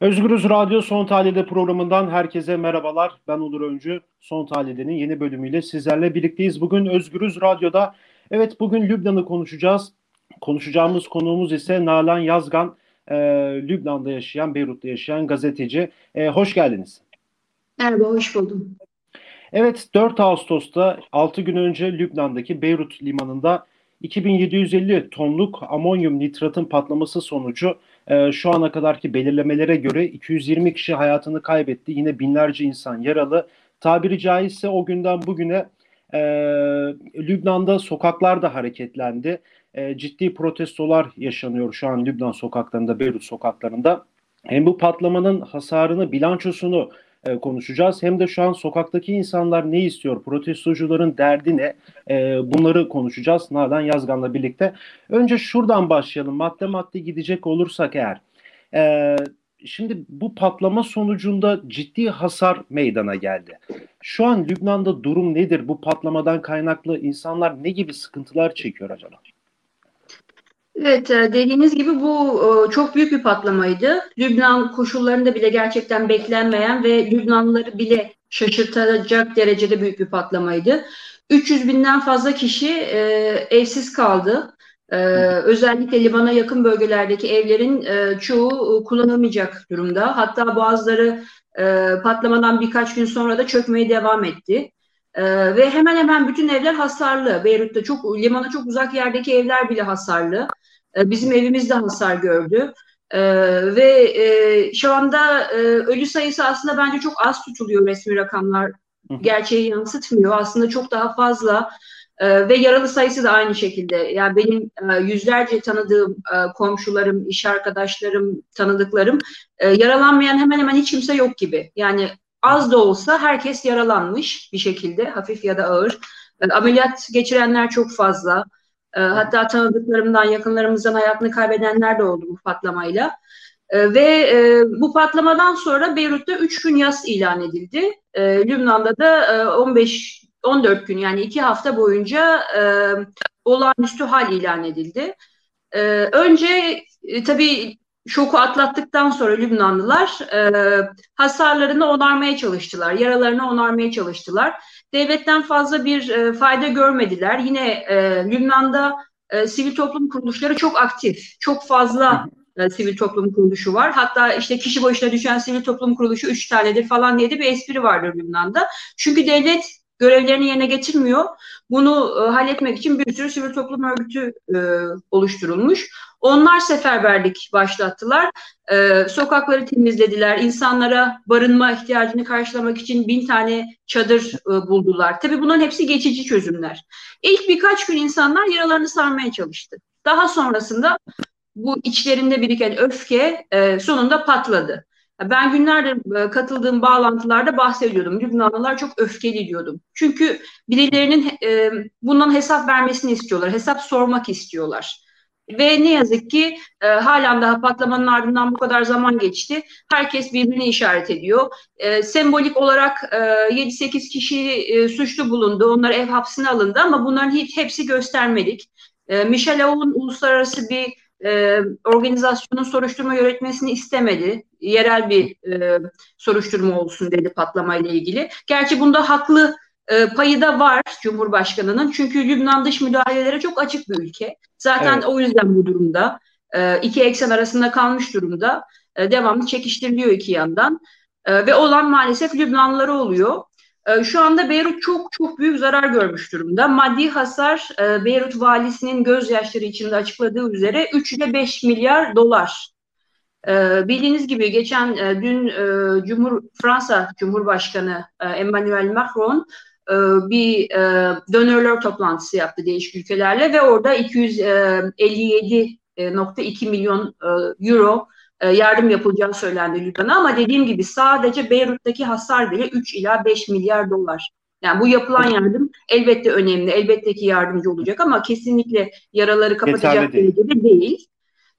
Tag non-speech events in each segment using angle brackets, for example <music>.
Özgürüz Radyo Son Tahlil'de programından herkese merhabalar. Ben Onur Öncü. Son Tahlil'de'nin yeni bölümüyle sizlerle birlikteyiz. Bugün Özgürüz Radyo'da, evet bugün Lübnan'ı konuşacağız. Konuşacağımız konuğumuz ise Nalan Yazgan, e, Lübnan'da yaşayan, Beyrut'ta yaşayan gazeteci. E, hoş geldiniz. Merhaba, hoş buldum. Evet, 4 Ağustos'ta 6 gün önce Lübnan'daki Beyrut limanında 2750 tonluk amonyum nitratın patlaması sonucu e, şu ana kadarki belirlemelere göre 220 kişi hayatını kaybetti. Yine binlerce insan yaralı. Tabiri caizse o günden bugüne e, Lübnan'da sokaklar da hareketlendi. E, ciddi protestolar yaşanıyor şu an Lübnan sokaklarında, Beyrut sokaklarında. Hem bu patlamanın hasarını, bilançosunu e, konuşacağız. Hem de şu an sokaktaki insanlar ne istiyor, protestocuların derdi ne e, bunları konuşacağız Nalan Yazgan'la birlikte. Önce şuradan başlayalım madde madde gidecek olursak eğer. E, şimdi bu patlama sonucunda ciddi hasar meydana geldi. Şu an Lübnan'da durum nedir? Bu patlamadan kaynaklı insanlar ne gibi sıkıntılar çekiyor acaba? Evet, e, dediğiniz gibi bu e, çok büyük bir patlamaydı. Lübnan koşullarında bile gerçekten beklenmeyen ve Lübnanlıları bile şaşırtacak derecede büyük bir patlamaydı. 300 binden fazla kişi e, evsiz kaldı. özellikle Liban'a yakın bölgelerdeki evlerin çoğu kullanılmayacak durumda. Hatta bazıları patlamadan birkaç gün sonra da çökmeye devam etti. Ve hemen hemen bütün evler hasarlı. Beyrut'ta çok limana çok uzak yerdeki evler bile hasarlı. E, bizim evimiz de hasar gördü. Ee, ve e, şu anda e, ölü sayısı aslında bence çok az tutuluyor resmi rakamlar. Gerçeği yansıtmıyor. Aslında çok daha fazla. E, ve yaralı sayısı da aynı şekilde. Yani benim e, yüzlerce tanıdığım e, komşularım, iş arkadaşlarım, tanıdıklarım e, yaralanmayan hemen hemen hiç kimse yok gibi. Yani az da olsa herkes yaralanmış bir şekilde hafif ya da ağır. E, ameliyat geçirenler çok fazla. E, hatta tanıdıklarımdan, yakınlarımızdan hayatını kaybedenler de oldu bu patlamayla. E, ve e, bu patlamadan sonra Beyrut'ta 3 gün yas ilan edildi. E, Lübnan'da da e, 15 14 gün yani 2 hafta boyunca e, olağanüstü hal ilan edildi. E, önce e, tabii şoku atlattıktan sonra Lübnanlılar e, hasarlarını onarmaya çalıştılar, yaralarını onarmaya çalıştılar devletten fazla bir e, fayda görmediler. Yine e, Lübnan'da e, sivil toplum kuruluşları çok aktif. Çok fazla e, sivil toplum kuruluşu var. Hatta işte kişi başına düşen sivil toplum kuruluşu üç tanedir falan diye de bir espri vardır Lübnan'da. Çünkü devlet görevlerini yerine getirmiyor. Bunu e, halletmek için bir sürü sivil toplum örgütü e, oluşturulmuş. Onlar seferberlik başlattılar. E, sokakları temizlediler. İnsanlara barınma ihtiyacını karşılamak için bin tane çadır e, buldular. Tabii bunların hepsi geçici çözümler. İlk birkaç gün insanlar yaralarını sarmaya çalıştı. Daha sonrasında bu içlerinde biriken öfke e, sonunda patladı. Ben günlerdir e, katıldığım bağlantılarda bahsediyordum. Lübnanlılar çok öfkeli diyordum. Çünkü birilerinin e, bundan hesap vermesini istiyorlar. Hesap sormak istiyorlar. Ve ne yazık ki e, halen daha patlamanın ardından bu kadar zaman geçti. Herkes birbirini işaret ediyor. E, sembolik olarak e, 7-8 kişi e, suçlu bulundu. Onlar ev hapsine alındı ama bunların hiç hepsi göstermedik. E, Michel Aoun uluslararası bir e, organizasyonun soruşturma yönetmesini istemedi. Yerel bir e, soruşturma olsun dedi patlamayla ilgili. Gerçi bunda haklı e, payı da var Cumhurbaşkanı'nın. Çünkü Lübnan dış müdahalelere çok açık bir ülke. Zaten evet. o yüzden bu durumda. E, iki eksen arasında kalmış durumda. E, devamlı çekiştiriliyor iki yandan. E, ve olan maalesef Lübnanlıları oluyor. E, şu anda Beyrut çok çok büyük zarar görmüş durumda. Maddi hasar e, Beyrut valisinin gözyaşları içinde açıkladığı üzere 3 ile 5 milyar dolar. E, bildiğiniz gibi geçen dün Cumhur Fransa Cumhurbaşkanı Emmanuel Macron bir donörler toplantısı yaptı değişik ülkelerle ve orada 257.2 milyon euro e, yardım yapılacağı söylendi Lübnan'a ama dediğim gibi sadece Beyrut'taki hasar bile 3 ila 5 milyar dolar. Yani bu yapılan yardım elbette önemli, elbette ki yardımcı olacak ama kesinlikle yaraları kapatacak derecede değil.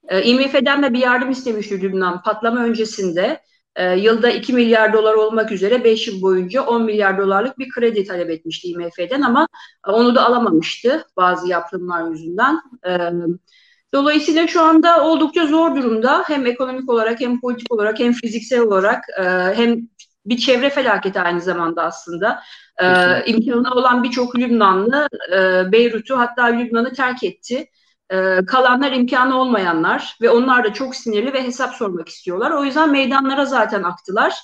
E, IMF'den de bir yardım istemişti Lübnan patlama öncesinde. E, yılda 2 milyar dolar olmak üzere 5 yıl boyunca 10 milyar dolarlık bir kredi talep etmişti IMF'den ama onu da alamamıştı bazı yaptırımlar yüzünden. E, Dolayısıyla şu anda oldukça zor durumda. Hem ekonomik olarak hem politik olarak hem fiziksel olarak e, hem bir çevre felaketi aynı zamanda aslında. E, imkanı olan birçok Lübnanlı e, Beyrut'u hatta Lübnan'ı terk etti. E, kalanlar imkanı olmayanlar ve onlar da çok sinirli ve hesap sormak istiyorlar. O yüzden meydanlara zaten aktılar.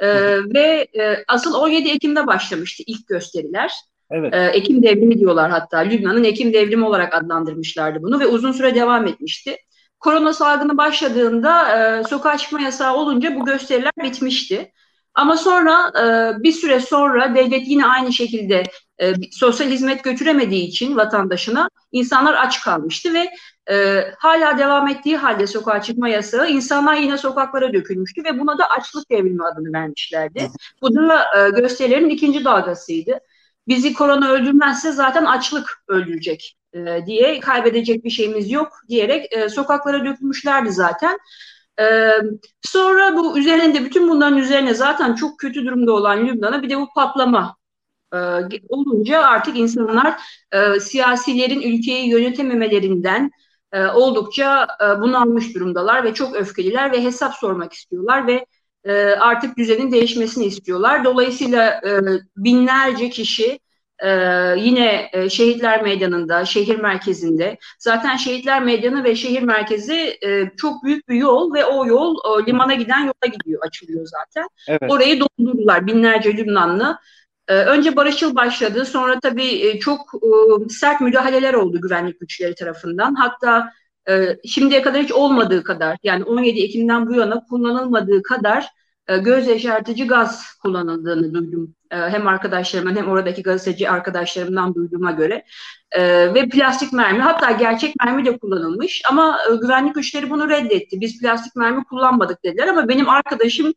E, ve e, asıl 17 Ekim'de başlamıştı ilk gösteriler. Evet. E, Ekim devrimi diyorlar hatta. Lübnan'ın Ekim devrimi olarak adlandırmışlardı bunu ve uzun süre devam etmişti. Korona salgını başladığında e, sokağa çıkma yasağı olunca bu gösteriler bitmişti. Ama sonra e, bir süre sonra devlet yine aynı şekilde e, sosyal hizmet götüremediği için vatandaşına insanlar aç kalmıştı ve e, hala devam ettiği halde sokağa çıkma yasağı insanlar yine sokaklara dökülmüştü ve buna da açlık devrimi adını vermişlerdi. Bu da e, gösterilerin ikinci dalgasıydı. Bizi korona öldürmezse zaten açlık öldürecek e, diye kaybedecek bir şeyimiz yok diyerek e, sokaklara dökülmüşlerdi zaten. Ee, sonra bu üzerinde bütün bunların üzerine zaten çok kötü durumda olan Lübnan'a bir de bu patlama e, olunca artık insanlar e, siyasilerin ülkeyi yönetememelerinden e, oldukça e, bunalmış durumdalar ve çok öfkeliler ve hesap sormak istiyorlar ve e, artık düzenin değişmesini istiyorlar. Dolayısıyla e, binlerce kişi ee, yine e, Şehitler Meydanı'nda, şehir merkezinde. Zaten Şehitler Meydanı ve şehir merkezi e, çok büyük bir yol ve o yol e, limana giden yola gidiyor, açılıyor zaten. Evet. Orayı doldurdular binlerce Lübnanlı. E, önce barışçıl başladı, sonra tabii e, çok e, sert müdahaleler oldu güvenlik güçleri tarafından. Hatta e, şimdiye kadar hiç olmadığı kadar, yani 17 Ekim'den bu yana kullanılmadığı kadar e, göz yaşartıcı gaz kullanıldığını duydum. E, hem arkadaşlarımdan hem oradaki gazeteci arkadaşlarımdan duyduğuma göre. E, ve plastik mermi hatta gerçek mermi de kullanılmış ama güvenlik güçleri bunu reddetti. Biz plastik mermi kullanmadık dediler ama benim arkadaşımın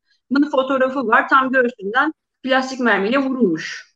fotoğrafı var tam göğsünden plastik mermiyle vurulmuş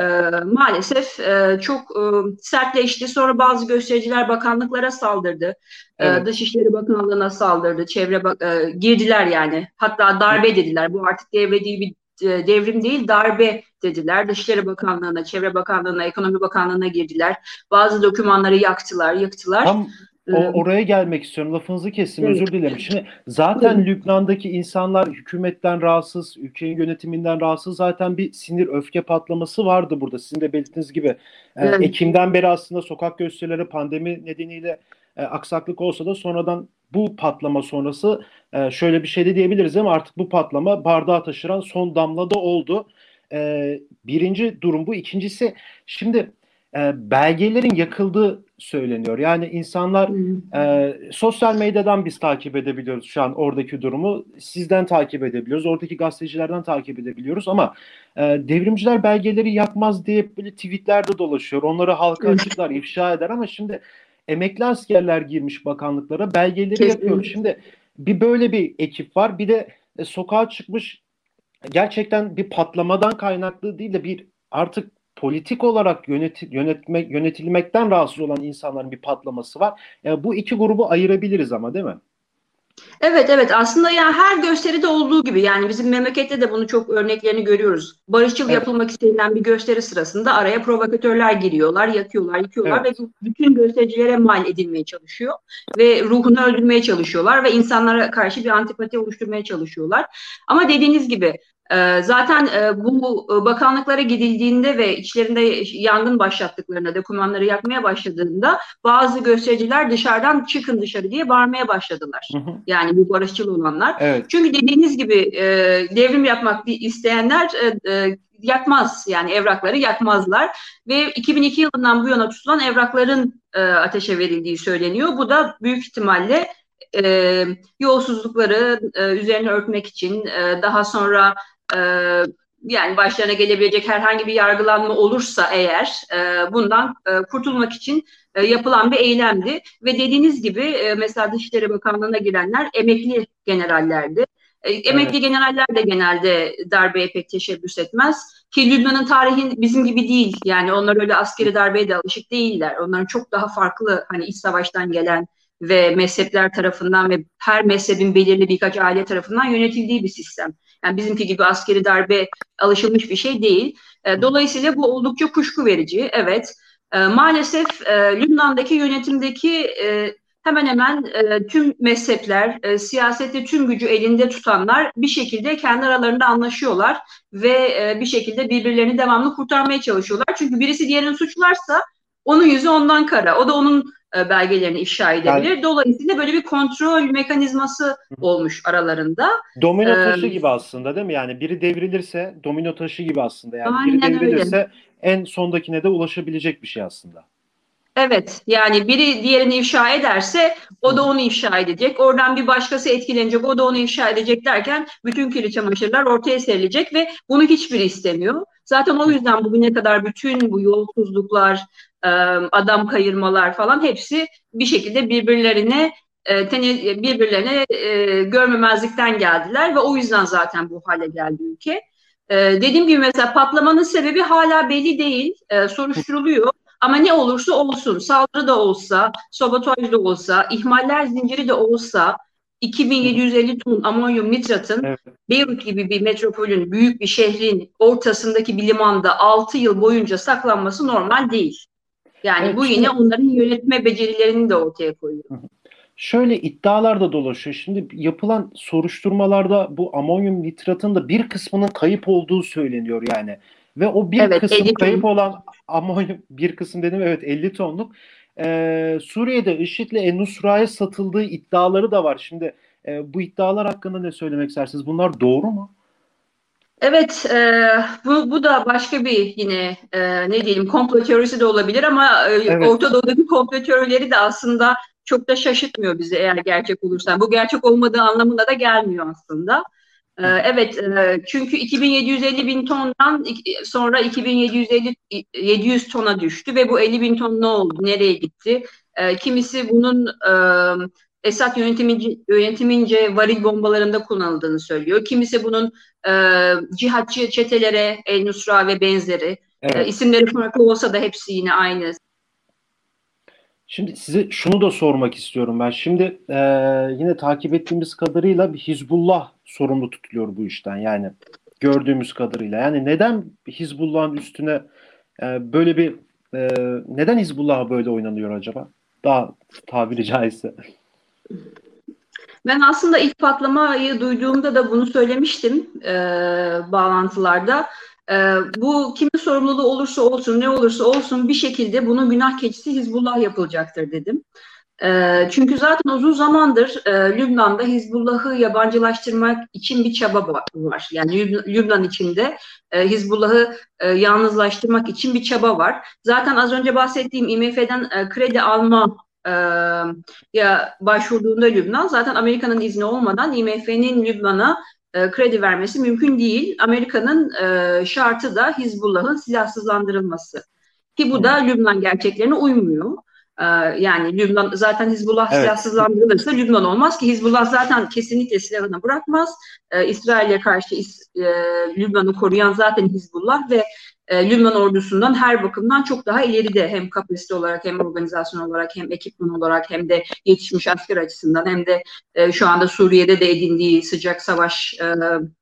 e, maalesef e, çok e, sertleşti. Sonra bazı göstericiler bakanlıklara saldırdı. Evet. E, Dışişleri Bakanlığı'na saldırdı. Çevre e, girdiler yani. Hatta darbe dediler. Bu artık devre değil bir devrim değil darbe dediler. Dışişleri Bakanlığı'na, Çevre Bakanlığı'na, Ekonomi Bakanlığı'na girdiler. Bazı dokümanları yaktılar, yıktılar. Tam o, oraya gelmek istiyorum. Lafınızı kestim. Özür dilerim. Şimdi zaten. Lübnan'daki insanlar hükümetten rahatsız, ülkenin yönetiminden rahatsız. Zaten bir sinir öfke patlaması vardı burada. Sizin de belirttiğiniz gibi. Ee. Ekim'den beri aslında sokak gösterileri pandemi nedeniyle e, aksaklık olsa da sonradan bu patlama sonrası e, şöyle bir şey de diyebiliriz ama artık bu patlama bardağı taşıran son damla da oldu. E, birinci durum bu. İkincisi şimdi e, belgelerin yakıldığı söyleniyor. Yani insanlar e, sosyal medyadan biz takip edebiliyoruz şu an oradaki durumu. Sizden takip edebiliyoruz. Oradaki gazetecilerden takip edebiliyoruz ama e, devrimciler belgeleri yakmaz diye böyle tweetlerde dolaşıyor. Onları halka açıklar, ifşa eder ama şimdi emekli askerler girmiş bakanlıklara belgeleri Kesinlikle. yapıyor. Şimdi bir böyle bir ekip var. Bir de e, sokağa çıkmış gerçekten bir patlamadan kaynaklı değil de bir artık politik olarak yönet, yönetmek yönetilmekten rahatsız olan insanların bir patlaması var. Yani e, bu iki grubu ayırabiliriz ama değil mi? Evet evet aslında yani her gösteride olduğu gibi yani bizim memlekette de bunu çok örneklerini görüyoruz. Barışçıl evet. yapılmak istenilen bir gösteri sırasında araya provokatörler giriyorlar, yakıyorlar, yıkıyorlar evet. ve bütün göstericilere mal edilmeye çalışıyor ve ruhunu öldürmeye çalışıyorlar ve insanlara karşı bir antipati oluşturmaya çalışıyorlar. Ama dediğiniz gibi zaten e, bu e, bakanlıklara gidildiğinde ve içlerinde yangın başlattıklarında, dokümanları yakmaya başladığında bazı göstericiler dışarıdan çıkın dışarı diye bağırmaya başladılar. Hı hı. Yani bu barışçıl olanlar. Evet. Çünkü dediğiniz gibi e, devrim yapmak isteyenler yakmaz yani evrakları yakmazlar ve 2002 yılından bu yana tutulan evrakların ateşe verildiği söyleniyor. Bu da büyük ihtimalle e, yolsuzlukları e, üzerine örtmek için e, daha sonra e, yani başlarına gelebilecek herhangi bir yargılanma olursa eğer e, bundan e, kurtulmak için e, yapılan bir eylemdi. Ve dediğiniz gibi e, mesela Dışişleri Bakanlığı'na girenler emekli generallerdi. E, emekli evet. generaller de genelde darbeye pek teşebbüs etmez. Ki Lübnan'ın tarihi bizim gibi değil. Yani onlar öyle askeri darbeye de alışık değiller. Onların çok daha farklı hani iç savaştan gelen ve mezhepler tarafından ve her mezhebin belirli birkaç aile tarafından yönetildiği bir sistem. Yani bizimki gibi askeri darbe alışılmış bir şey değil. E, dolayısıyla bu oldukça kuşku verici. Evet. E, maalesef e, Lübnan'daki yönetimdeki hemen hemen e, tüm mezhepler, e, siyasette tüm gücü elinde tutanlar bir şekilde kendi aralarında anlaşıyorlar ve e, bir şekilde birbirlerini devamlı kurtarmaya çalışıyorlar. Çünkü birisi diğerini suçlarsa onun yüzü ondan kara. O da onun belgelerini ifşa edebilir. Yani, Dolayısıyla böyle bir kontrol mekanizması olmuş aralarında. Domino taşı ee, gibi aslında değil mi? Yani biri devrilirse domino taşı gibi aslında. Yani biri devrilirse öyle. en sondakine de ulaşabilecek bir şey aslında. Evet yani biri diğerini ifşa ederse o da onu ifşa edecek. Oradan bir başkası etkilenecek o da onu ifşa edecek derken bütün kirli çamaşırlar ortaya serilecek ve bunu hiçbiri istemiyor. Zaten o yüzden bugüne kadar bütün bu yolsuzluklar, adam kayırmalar falan hepsi bir şekilde birbirlerine birbirlerine görmemezlikten geldiler ve o yüzden zaten bu hale geldi ülke. Dediğim gibi mesela patlamanın sebebi hala belli değil, soruşturuluyor. Ama ne olursa olsun, saldırı da olsa, sabotaj da olsa, ihmaller zinciri de olsa 2750 ton amonyum nitratın evet. Beyrut gibi bir metropolün, büyük bir şehrin ortasındaki bir limanda 6 yıl boyunca saklanması normal değil. Yani evet, bu yine onların yönetme becerilerini de ortaya koyuyor. Şöyle iddialar da dolaşıyor. Şimdi yapılan soruşturmalarda bu amonyum nitratın da bir kısmının kayıp olduğu söyleniyor yani. Ve o bir evet, kısım kayıp olan amonyum bir kısım dedim evet 50 tonluk e, Suriye'de IŞİD'le Enusra'ya satıldığı iddiaları da var. Şimdi e, bu iddialar hakkında ne söylemek istersiniz? Bunlar doğru mu? Evet, e, bu, bu da başka bir yine e, ne diyelim komplo teorisi de olabilir ama e, evet. Orta Doğu'daki komplo teorileri de aslında çok da şaşırtmıyor bizi eğer gerçek olursa. Bu gerçek olmadığı anlamına da gelmiyor aslında. Ee, evet, e, çünkü 2750 bin tondan sonra 2750 700 tona düştü ve bu 50 bin ton ne oldu, nereye gitti? Ee, kimisi bunun e, Esad yönetimince, yönetimince varil bombalarında kullanıldığını söylüyor. Kimisi bunun e, cihatçı çetelere, El Nusra ve benzeri. Evet. isimleri farklı olsa da hepsi yine aynı Şimdi size şunu da sormak istiyorum ben. Şimdi e, yine takip ettiğimiz kadarıyla bir Hizbullah sorumlu tutuluyor bu işten. Yani gördüğümüz kadarıyla. Yani neden Hizbullah'ın üstüne e, böyle bir e, neden Hizbullah böyle oynanıyor acaba? Daha tabiri caizse. Ben aslında ilk patlamayı duyduğumda da bunu söylemiştim e, bağlantılarda. E, bu kimin sorumluluğu olursa olsun, ne olursa olsun bir şekilde bunun günah keçisi Hizbullah yapılacaktır dedim. E, çünkü zaten uzun zamandır e, Lübnan'da Hizbullah'ı yabancılaştırmak için bir çaba var. Yani Lübnan içinde e, Hizbullah'ı e, yalnızlaştırmak için bir çaba var. Zaten az önce bahsettiğim IMF'den e, kredi alma e, ya başvurduğunda Lübnan zaten Amerika'nın izni olmadan IMF'nin Lübnan'a e, kredi vermesi mümkün değil. Amerika'nın e, şartı da Hizbullah'ın silahsızlandırılması. Ki bu da Lübnan gerçeklerine uymuyor. E, yani Lübnan zaten Hizbullah evet. silahsızlandırılırsa Lübnan olmaz ki Hizbullah zaten kesinlikle silahını bırakmaz. E, İsrail'e karşı e, Lübnan'ı koruyan zaten Hizbullah ve e, Lübnan ordusundan her bakımdan çok daha ileride hem kapasite olarak hem organizasyon olarak hem ekipman olarak hem de yetişmiş asker açısından hem de e, şu anda Suriye'de de edindiği sıcak savaş e,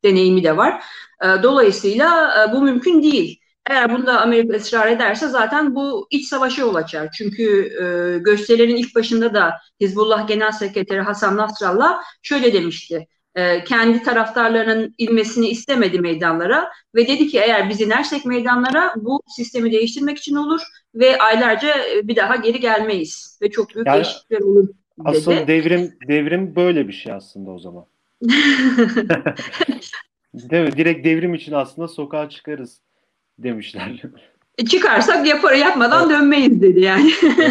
deneyimi de var. E, dolayısıyla e, bu mümkün değil. Eğer bunda Amerika ısrar ederse zaten bu iç savaşa yol açar. Çünkü e, gösterilerin ilk başında da Hizbullah Genel Sekreteri Hasan Nasrallah şöyle demişti e, kendi taraftarlarının ilmesini istemedi meydanlara ve dedi ki eğer biz inersek meydanlara bu sistemi değiştirmek için olur ve aylarca e, bir daha geri gelmeyiz ve çok büyük yani, değişiklikler olur dedi. Asıl devrim devrim böyle bir şey aslında o zaman. <laughs> Değil mi? Direkt devrim için aslında sokağa çıkarız demişler. E, çıkarsak yapar yapmadan evet. dönmeyiz dedi yani. <laughs>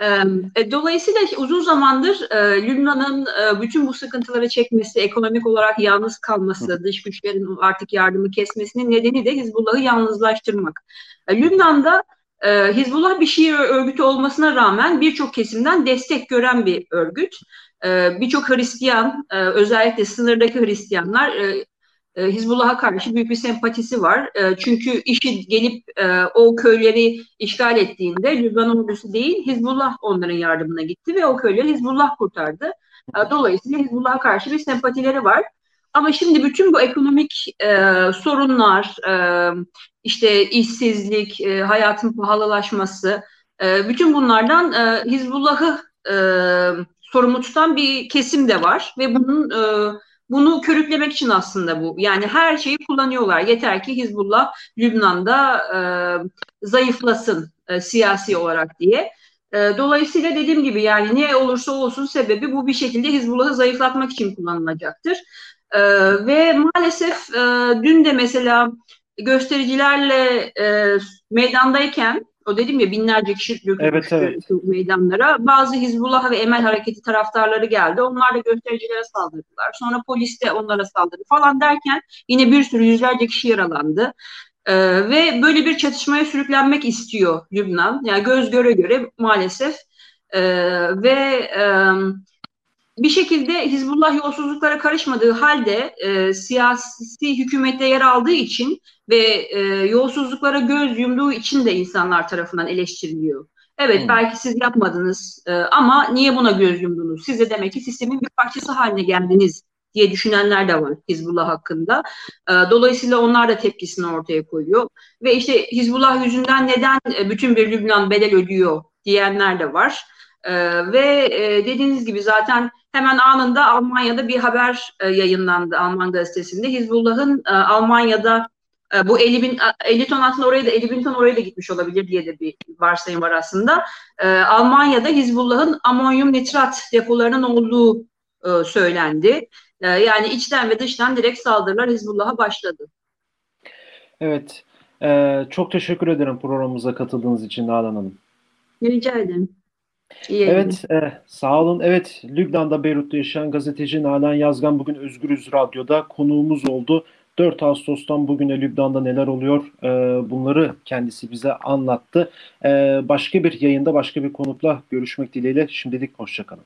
<laughs> e, dolayısıyla uzun zamandır e, Lübnan'ın bütün bu sıkıntıları çekmesi, ekonomik olarak yalnız kalması, dış güçlerin artık yardımı kesmesinin nedeni de Hizbullah'ı yalnızlaştırmak. Lübnan'da Hizbullah bir Şii örgütü olmasına rağmen birçok kesimden destek gören bir örgüt. Birçok Hristiyan, özellikle sınırdaki Hristiyanlar e, Hizbullah'a karşı büyük bir sempatisi var. E, çünkü işi gelip e, o köyleri işgal ettiğinde Lübnan ordusu değil Hizbullah onların yardımına gitti ve o köyleri Hizbullah kurtardı. E, dolayısıyla Hizbullah'a karşı bir sempatileri var. Ama şimdi bütün bu ekonomik e, sorunlar, e, işte işsizlik, hayatın pahalılaşması, bütün bunlardan Hizbullah'ı e, sorumlu tutan bir kesim de var ve bunun e, bunu körüklemek için aslında bu. Yani her şeyi kullanıyorlar. Yeter ki Hizbullah Lübnan'da e, zayıflasın e, siyasi olarak diye. E, dolayısıyla dediğim gibi yani ne olursa olsun sebebi bu bir şekilde Hizbullah'ı zayıflatmak için kullanılacaktır. E, ve maalesef e, dün de mesela göstericilerle e, meydandayken o dedim ya binlerce kişi evet, evet. meydanlara. Bazı Hizbullah ve Emel Hareketi taraftarları geldi. Onlar da göstericilere saldırdılar. Sonra polis de onlara saldırdı falan derken yine bir sürü yüzlerce kişi yaralandı. Ee, ve böyle bir çatışmaya sürüklenmek istiyor Lübnan. Yani göz göre göre maalesef. Ee, ve e, bir şekilde Hizbullah yolsuzluklara karışmadığı halde e, siyasi hükümette yer aldığı için ve e, yolsuzluklara göz yumduğu için de insanlar tarafından eleştiriliyor. Evet hmm. belki siz yapmadınız e, ama niye buna göz yumdunuz? Siz de demek ki sistemin bir parçası haline geldiniz diye düşünenler de var Hizbullah hakkında. E, dolayısıyla onlar da tepkisini ortaya koyuyor. Ve işte Hizbullah yüzünden neden e, bütün bir Lübnan bedel ödüyor diyenler de var. E, ve e, dediğiniz gibi zaten hemen anında Almanya'da bir haber e, yayınlandı Alman gazetesinde. Hizbullah'ın e, Almanya'da e, bu 50 bin 50 ton aslında oraya da 50 bin ton oraya da gitmiş olabilir diye de bir varsayım var aslında. E, Almanya'da Hizbullah'ın amonyum nitrat depolarının olduğu e, söylendi. E, yani içten ve dıştan direkt saldırılar Hizbullah'a başladı. Evet. E, çok teşekkür ederim programımıza katıldığınız için Nalan Hanım. Rica ederim. İyi evet, e, sağ olun. Evet, Lübnan'da Beyrut'ta yaşayan gazeteci Nalan Yazgan bugün Özgürüz Radyo'da konuğumuz oldu. 4 Ağustos'tan bugüne Lübnan'da neler oluyor e, bunları kendisi bize anlattı. E, başka bir yayında başka bir konukla görüşmek dileğiyle şimdilik hoşçakalın.